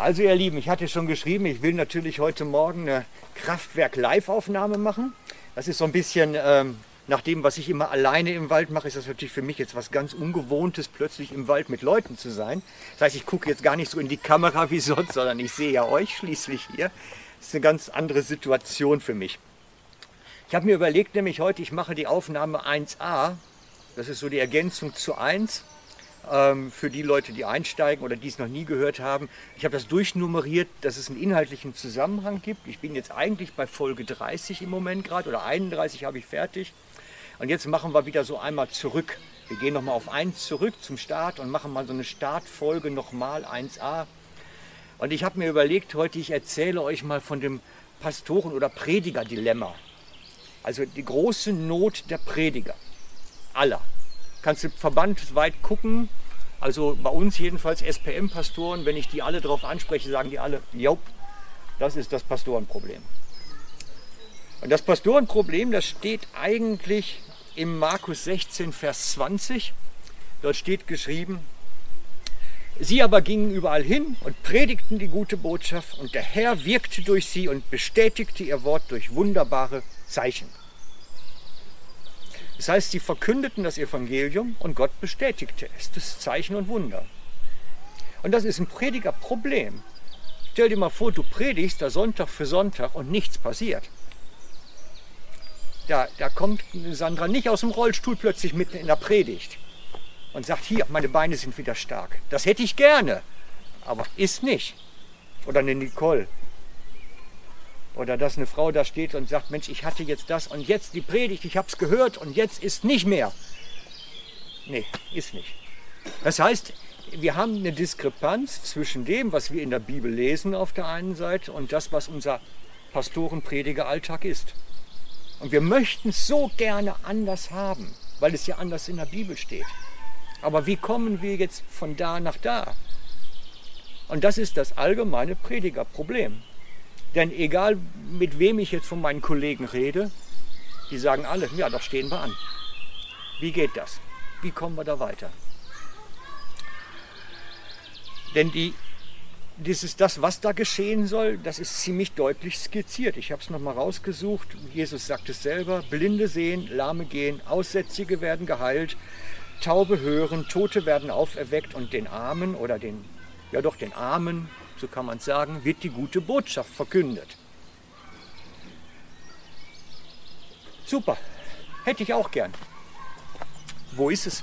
Also ihr Lieben, ich hatte schon geschrieben, ich will natürlich heute Morgen eine Kraftwerk-Live-Aufnahme machen. Das ist so ein bisschen ähm, nach dem, was ich immer alleine im Wald mache, ist das natürlich für mich jetzt was ganz Ungewohntes, plötzlich im Wald mit Leuten zu sein. Das heißt, ich gucke jetzt gar nicht so in die Kamera wie sonst, sondern ich sehe ja euch schließlich hier. Das ist eine ganz andere Situation für mich. Ich habe mir überlegt, nämlich heute, ich mache die Aufnahme 1a. Das ist so die Ergänzung zu 1 ähm, für die Leute, die einsteigen oder die es noch nie gehört haben. Ich habe das durchnummeriert, dass es einen inhaltlichen Zusammenhang gibt. Ich bin jetzt eigentlich bei Folge 30 im Moment gerade oder 31 habe ich fertig. Und jetzt machen wir wieder so einmal zurück. Wir gehen nochmal auf 1 zurück zum Start und machen mal so eine Startfolge nochmal 1a. Und ich habe mir überlegt, heute ich erzähle euch mal von dem Pastoren- oder Prediger-Dilemma. Also die große Not der Prediger. Aller. Kannst du verbandweit gucken, also bei uns jedenfalls SPM-Pastoren, wenn ich die alle darauf anspreche, sagen die alle, jo, das ist das Pastorenproblem. Und das Pastorenproblem, das steht eigentlich im Markus 16, Vers 20. Dort steht geschrieben, Sie aber gingen überall hin und predigten die gute Botschaft und der Herr wirkte durch sie und bestätigte ihr Wort durch wunderbare Zeichen. Das heißt, sie verkündeten das Evangelium und Gott bestätigte es, das Zeichen und Wunder. Und das ist ein Predigerproblem. Stell dir mal vor, du predigst da Sonntag für Sonntag und nichts passiert. Da, da kommt Sandra nicht aus dem Rollstuhl plötzlich mitten in der Predigt und sagt, hier, meine Beine sind wieder stark. Das hätte ich gerne, aber ist nicht. Oder eine Nicole, oder dass eine Frau da steht und sagt, Mensch, ich hatte jetzt das und jetzt die Predigt, ich habe es gehört und jetzt ist nicht mehr. Nee, ist nicht. Das heißt, wir haben eine Diskrepanz zwischen dem, was wir in der Bibel lesen auf der einen Seite und das, was unser Pastorenprediger-Alltag ist. Und wir möchten es so gerne anders haben, weil es ja anders in der Bibel steht. Aber wie kommen wir jetzt von da nach da? Und das ist das allgemeine Predigerproblem. Denn egal mit wem ich jetzt von meinen Kollegen rede, die sagen alle, ja, doch stehen wir an. Wie geht das? Wie kommen wir da weiter? Denn die, dieses, das, was da geschehen soll, das ist ziemlich deutlich skizziert. Ich habe es nochmal rausgesucht. Jesus sagt es selber. Blinde sehen, Lahme gehen, Aussätzige werden geheilt, Taube hören, Tote werden auferweckt und den Armen oder den, ja doch den Armen so kann man sagen, wird die gute Botschaft verkündet. Super, hätte ich auch gern. Wo ist es?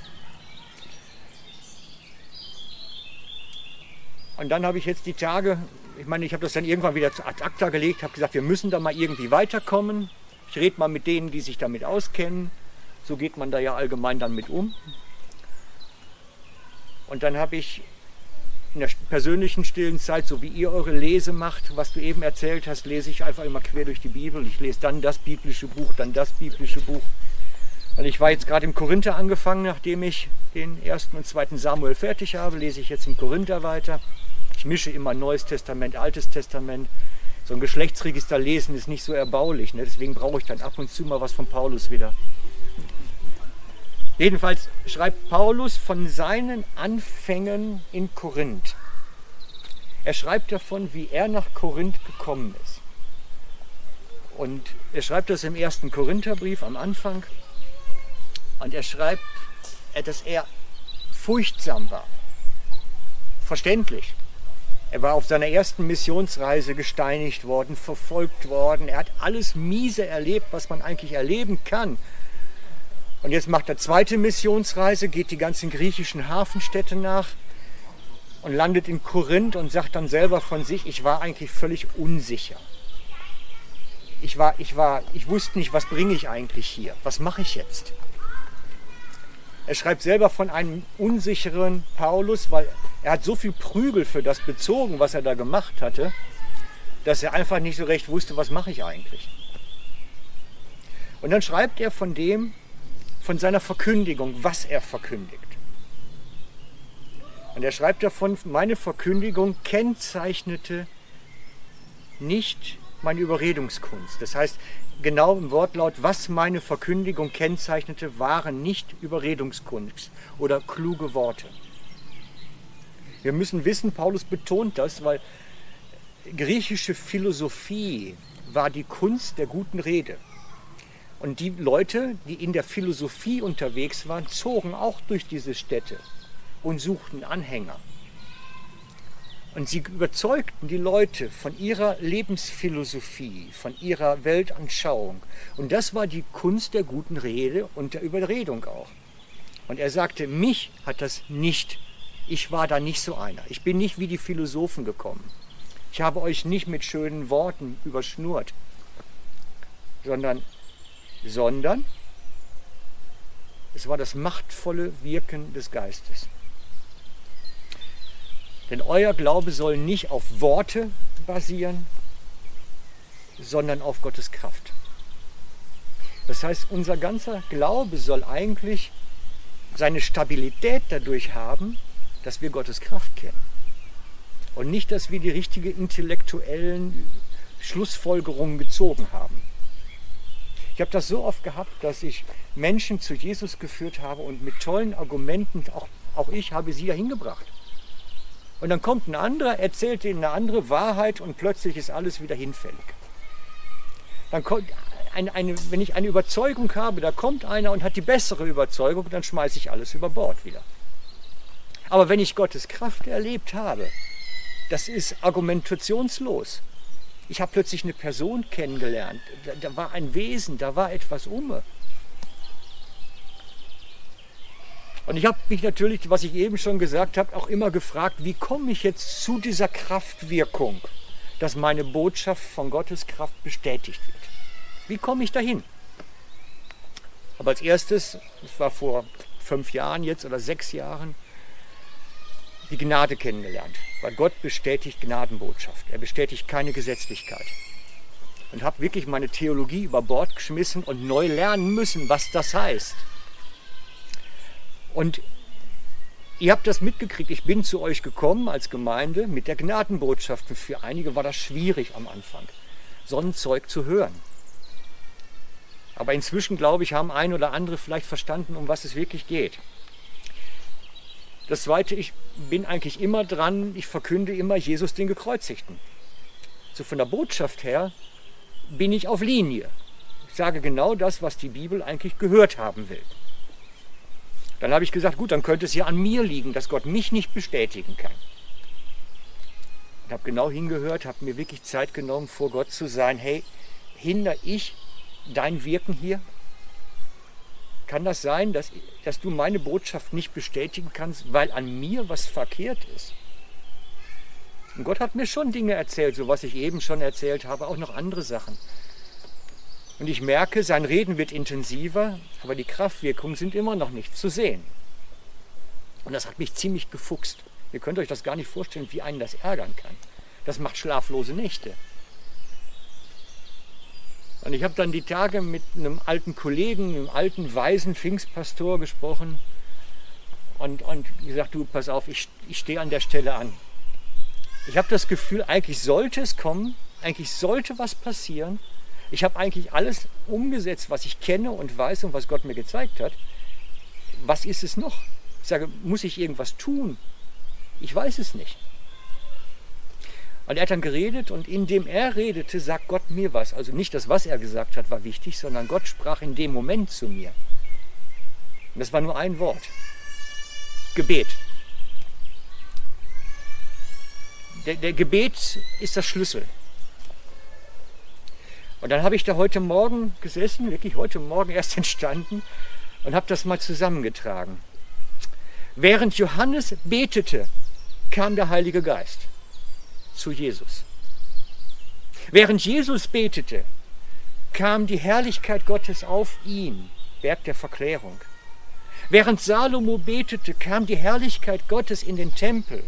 Und dann habe ich jetzt die Tage, ich meine, ich habe das dann irgendwann wieder zu ad acta gelegt, habe gesagt, wir müssen da mal irgendwie weiterkommen. Ich rede mal mit denen, die sich damit auskennen. So geht man da ja allgemein dann mit um. Und dann habe ich in der persönlichen stillen Zeit, so wie ihr eure Lese macht, was du eben erzählt hast, lese ich einfach immer quer durch die Bibel. Ich lese dann das biblische Buch, dann das biblische Buch. Und ich war jetzt gerade im Korinther angefangen, nachdem ich den ersten und zweiten Samuel fertig habe, lese ich jetzt im Korinther weiter. Ich mische immer Neues Testament, Altes Testament. So ein Geschlechtsregister lesen ist nicht so erbaulich. Ne? Deswegen brauche ich dann ab und zu mal was von Paulus wieder. Jedenfalls schreibt Paulus von seinen Anfängen in Korinth. Er schreibt davon, wie er nach Korinth gekommen ist. Und er schreibt das im ersten Korintherbrief am Anfang. Und er schreibt, dass er furchtsam war. Verständlich. Er war auf seiner ersten Missionsreise gesteinigt worden, verfolgt worden. Er hat alles Miese erlebt, was man eigentlich erleben kann, und jetzt macht er zweite Missionsreise, geht die ganzen griechischen Hafenstädte nach und landet in Korinth und sagt dann selber von sich, ich war eigentlich völlig unsicher. Ich, war, ich, war, ich wusste nicht, was bringe ich eigentlich hier? Was mache ich jetzt? Er schreibt selber von einem unsicheren Paulus, weil er hat so viel Prügel für das bezogen, was er da gemacht hatte, dass er einfach nicht so recht wusste, was mache ich eigentlich. Und dann schreibt er von dem, von seiner Verkündigung, was er verkündigt. Und er schreibt davon, meine Verkündigung kennzeichnete nicht meine Überredungskunst. Das heißt, genau im Wortlaut, was meine Verkündigung kennzeichnete, waren nicht Überredungskunst oder kluge Worte. Wir müssen wissen, Paulus betont das, weil griechische Philosophie war die Kunst der guten Rede. Und die Leute, die in der Philosophie unterwegs waren, zogen auch durch diese Städte und suchten Anhänger. Und sie überzeugten die Leute von ihrer Lebensphilosophie, von ihrer Weltanschauung. Und das war die Kunst der guten Rede und der Überredung auch. Und er sagte, mich hat das nicht, ich war da nicht so einer. Ich bin nicht wie die Philosophen gekommen. Ich habe euch nicht mit schönen Worten überschnurrt, sondern, sondern es war das machtvolle Wirken des Geistes. Denn euer Glaube soll nicht auf Worte basieren, sondern auf Gottes Kraft. Das heißt, unser ganzer Glaube soll eigentlich seine Stabilität dadurch haben, dass wir Gottes Kraft kennen. Und nicht, dass wir die richtige intellektuellen Schlussfolgerungen gezogen haben. Ich habe das so oft gehabt, dass ich Menschen zu Jesus geführt habe und mit tollen Argumenten, auch, auch ich habe sie ja hingebracht. Und dann kommt ein anderer, erzählt ihnen eine andere Wahrheit und plötzlich ist alles wieder hinfällig. Dann kommt eine, eine, wenn ich eine Überzeugung habe, da kommt einer und hat die bessere Überzeugung, dann schmeiße ich alles über Bord wieder. Aber wenn ich Gottes Kraft erlebt habe, das ist argumentationslos. Ich habe plötzlich eine Person kennengelernt, da, da war ein Wesen, da war etwas um. Und ich habe mich natürlich, was ich eben schon gesagt habe, auch immer gefragt, wie komme ich jetzt zu dieser Kraftwirkung, dass meine Botschaft von Gottes Kraft bestätigt wird. Wie komme ich dahin? Aber als erstes, das war vor fünf Jahren jetzt oder sechs Jahren, die Gnade kennengelernt. Weil Gott bestätigt Gnadenbotschaft. Er bestätigt keine Gesetzlichkeit. Und habe wirklich meine Theologie über Bord geschmissen und neu lernen müssen, was das heißt. Und ihr habt das mitgekriegt. Ich bin zu euch gekommen als Gemeinde mit der Gnadenbotschaft. Und für einige war das schwierig am Anfang, so ein Zeug zu hören. Aber inzwischen, glaube ich, haben ein oder andere vielleicht verstanden, um was es wirklich geht. Das Zweite, ich bin eigentlich immer dran, ich verkünde immer Jesus den Gekreuzigten. So von der Botschaft her bin ich auf Linie. Ich sage genau das, was die Bibel eigentlich gehört haben will. Dann habe ich gesagt, gut, dann könnte es ja an mir liegen, dass Gott mich nicht bestätigen kann. Ich habe genau hingehört, habe mir wirklich Zeit genommen, vor Gott zu sein, hey, hinder ich dein Wirken hier? Kann das sein, dass, dass du meine Botschaft nicht bestätigen kannst, weil an mir was verkehrt ist? Und Gott hat mir schon Dinge erzählt, so was ich eben schon erzählt habe, auch noch andere Sachen. Und ich merke, sein Reden wird intensiver, aber die Kraftwirkungen sind immer noch nicht zu sehen. Und das hat mich ziemlich gefuchst. Ihr könnt euch das gar nicht vorstellen, wie einen das ärgern kann. Das macht schlaflose Nächte. Und ich habe dann die Tage mit einem alten Kollegen, einem alten weisen Pfingstpastor gesprochen und, und gesagt, du pass auf, ich, ich stehe an der Stelle an. Ich habe das Gefühl, eigentlich sollte es kommen, eigentlich sollte was passieren, ich habe eigentlich alles umgesetzt, was ich kenne und weiß und was Gott mir gezeigt hat. Was ist es noch? Ich sage, muss ich irgendwas tun? Ich weiß es nicht. Und er hat dann geredet und indem er redete, sagt Gott mir was. Also nicht das, was er gesagt hat, war wichtig, sondern Gott sprach in dem Moment zu mir. Und das war nur ein Wort. Gebet. Der, der Gebet ist das Schlüssel. Und dann habe ich da heute Morgen gesessen, wirklich heute Morgen erst entstanden und habe das mal zusammengetragen. Während Johannes betete, kam der Heilige Geist zu Jesus. Während Jesus betete, kam die Herrlichkeit Gottes auf ihn, Berg der Verklärung. Während Salomo betete, kam die Herrlichkeit Gottes in den Tempel.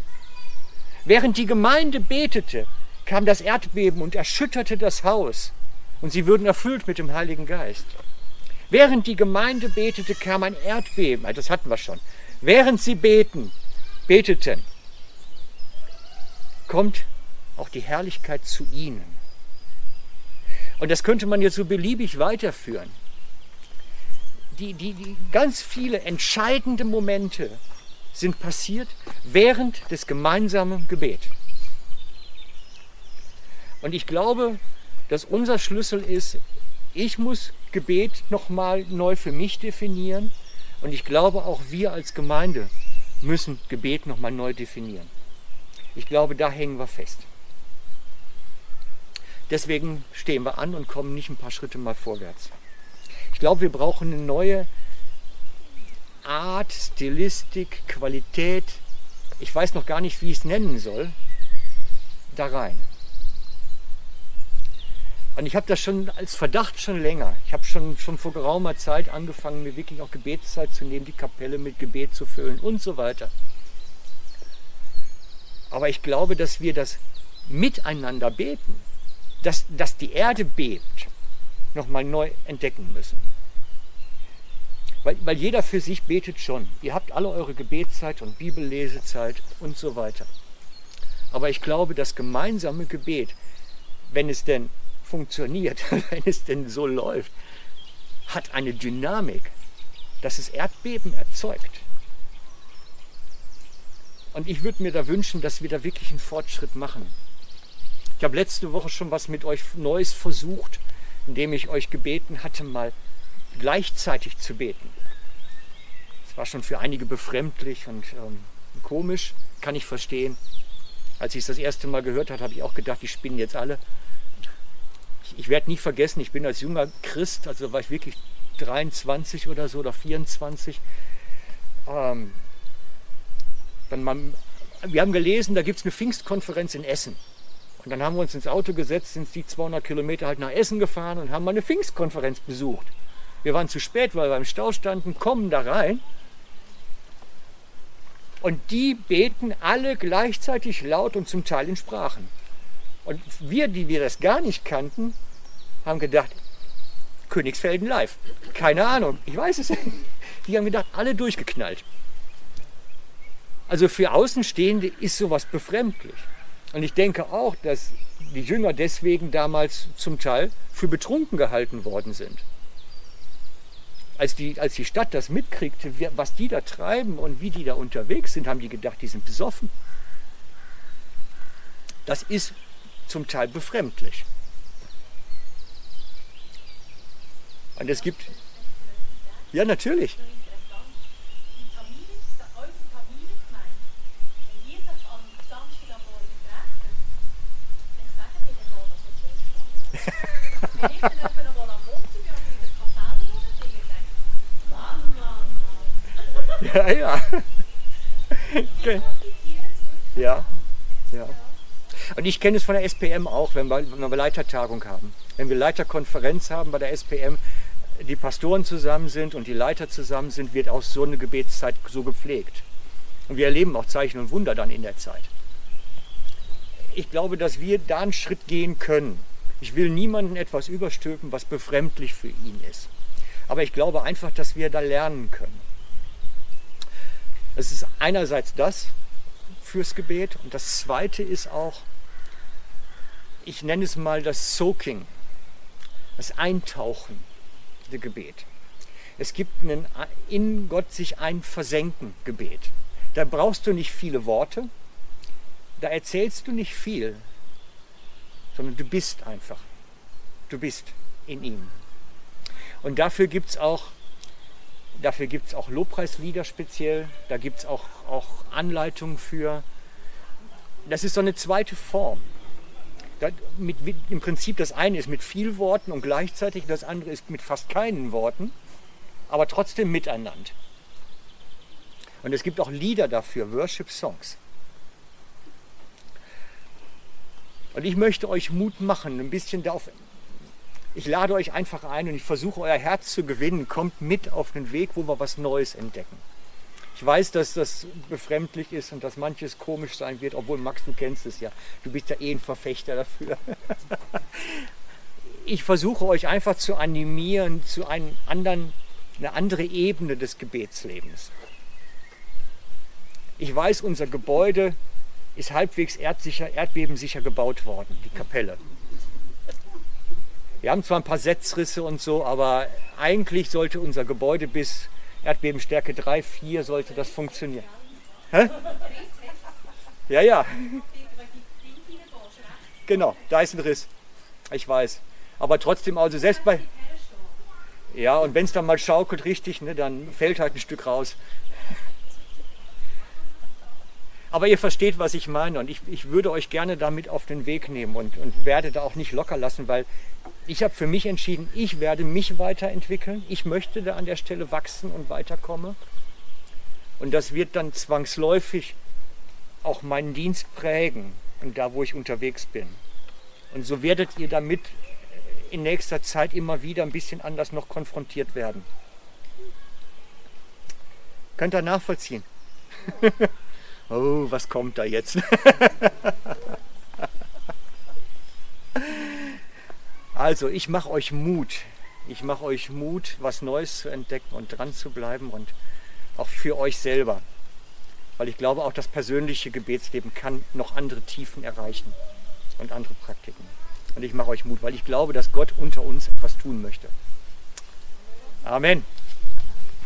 Während die Gemeinde betete, kam das Erdbeben und erschütterte das Haus und sie würden erfüllt mit dem Heiligen Geist. Während die Gemeinde betete, kam ein Erdbeben, also das hatten wir schon. Während sie beten, beteten, kommt auch die Herrlichkeit zu ihnen. Und das könnte man jetzt so beliebig weiterführen. Die, die, die ganz viele entscheidende Momente sind passiert während des gemeinsamen Gebets. Und ich glaube, dass unser Schlüssel ist, ich muss Gebet nochmal neu für mich definieren. Und ich glaube, auch wir als Gemeinde müssen Gebet nochmal neu definieren. Ich glaube, da hängen wir fest. Deswegen stehen wir an und kommen nicht ein paar Schritte mal vorwärts. Ich glaube, wir brauchen eine neue Art, Stilistik, Qualität, ich weiß noch gar nicht, wie ich es nennen soll, da rein. Und ich habe das schon als Verdacht schon länger. Ich habe schon, schon vor geraumer Zeit angefangen, mir wirklich auch Gebetszeit zu nehmen, die Kapelle mit Gebet zu füllen und so weiter. Aber ich glaube, dass wir das miteinander beten, dass, dass die Erde bebt, nochmal neu entdecken müssen. Weil, weil jeder für sich betet schon. Ihr habt alle eure Gebetszeit und Bibellesezeit und so weiter. Aber ich glaube, das gemeinsame Gebet, wenn es denn funktioniert, wenn es denn so läuft, hat eine Dynamik, dass es Erdbeben erzeugt. Und ich würde mir da wünschen, dass wir da wirklich einen Fortschritt machen. Ich habe letzte Woche schon was mit euch Neues versucht, indem ich euch gebeten hatte, mal gleichzeitig zu beten. Das war schon für einige befremdlich und ähm, komisch, kann ich verstehen. Als ich es das erste Mal gehört habe, habe ich auch gedacht, die spinnen jetzt alle. Ich, ich werde nie vergessen, ich bin als junger Christ, also war ich wirklich 23 oder so oder 24. Ähm, dann mal, wir haben gelesen, da gibt es eine Pfingstkonferenz in Essen. Und dann haben wir uns ins Auto gesetzt, sind die 200 Kilometer halt nach Essen gefahren und haben mal eine Pfingstkonferenz besucht. Wir waren zu spät, weil wir im Stau standen, kommen da rein. Und die beten alle gleichzeitig laut und zum Teil in Sprachen. Und wir, die wir das gar nicht kannten, haben gedacht, Königsfelden live. Keine Ahnung, ich weiß es nicht. Die haben gedacht, alle durchgeknallt. Also für Außenstehende ist sowas befremdlich. Und ich denke auch, dass die Jünger deswegen damals zum Teil für betrunken gehalten worden sind als die, als die Stadt das mitkriegte, was die da treiben und wie die da unterwegs sind, haben die gedacht, die sind besoffen. Das ist zum Teil befremdlich. Und es gibt, ja natürlich, Ja, ja. Okay. Ja, ja. Und ich kenne es von der SPM auch, wenn wir, wenn wir Leitertagung haben. Wenn wir Leiterkonferenz haben bei der SPM, die Pastoren zusammen sind und die Leiter zusammen sind, wird auch so eine Gebetszeit so gepflegt. Und wir erleben auch Zeichen und Wunder dann in der Zeit. Ich glaube, dass wir da einen Schritt gehen können. Ich will niemandem etwas überstülpen, was befremdlich für ihn ist. Aber ich glaube einfach, dass wir da lernen können. Es ist einerseits das fürs Gebet und das zweite ist auch, ich nenne es mal das Soaking, das Eintauchen der Gebet. Es gibt einen in Gott sich ein Versenken Gebet. Da brauchst du nicht viele Worte, da erzählst du nicht viel, sondern du bist einfach. Du bist in ihm. Und dafür gibt es auch Dafür gibt es auch Lobpreislieder speziell, da gibt es auch, auch Anleitungen für. Das ist so eine zweite Form. Das, mit, mit, Im Prinzip das eine ist mit viel Worten und gleichzeitig das andere ist mit fast keinen Worten, aber trotzdem miteinander. Und es gibt auch Lieder dafür, Worship-Songs. Und ich möchte euch Mut machen, ein bisschen darauf ich lade euch einfach ein und ich versuche euer Herz zu gewinnen. Kommt mit auf den Weg, wo wir was Neues entdecken. Ich weiß, dass das befremdlich ist und dass manches komisch sein wird, obwohl Max, du kennst es ja. Du bist ja eh ein Verfechter dafür. ich versuche euch einfach zu animieren zu einem anderen, eine andere Ebene des Gebetslebens. Ich weiß, unser Gebäude ist halbwegs erdsicher, erdbebensicher gebaut worden, die Kapelle. Wir haben zwar ein paar Setzrisse und so, aber eigentlich sollte unser Gebäude bis Erdbebenstärke 3, 4 sollte das funktionieren. Hä? Ja, ja. Genau, da ist ein Riss. Ich weiß. Aber trotzdem, also selbst bei. Ja, und wenn es dann mal schaukelt richtig, ne, dann fällt halt ein Stück raus. Aber ihr versteht, was ich meine und ich, ich würde euch gerne damit auf den Weg nehmen und, und werde da auch nicht locker lassen, weil ich habe für mich entschieden, ich werde mich weiterentwickeln. Ich möchte da an der Stelle wachsen und weiterkommen. Und das wird dann zwangsläufig auch meinen Dienst prägen und da, wo ich unterwegs bin. Und so werdet ihr damit in nächster Zeit immer wieder ein bisschen anders noch konfrontiert werden. Könnt ihr nachvollziehen? oh, was kommt da jetzt? also, ich mache euch Mut. Ich mache euch Mut, was Neues zu entdecken und dran zu bleiben und auch für euch selber. Weil ich glaube, auch das persönliche Gebetsleben kann noch andere Tiefen erreichen und andere Praktiken. Und ich mache euch Mut, weil ich glaube, dass Gott unter uns etwas tun möchte. Amen.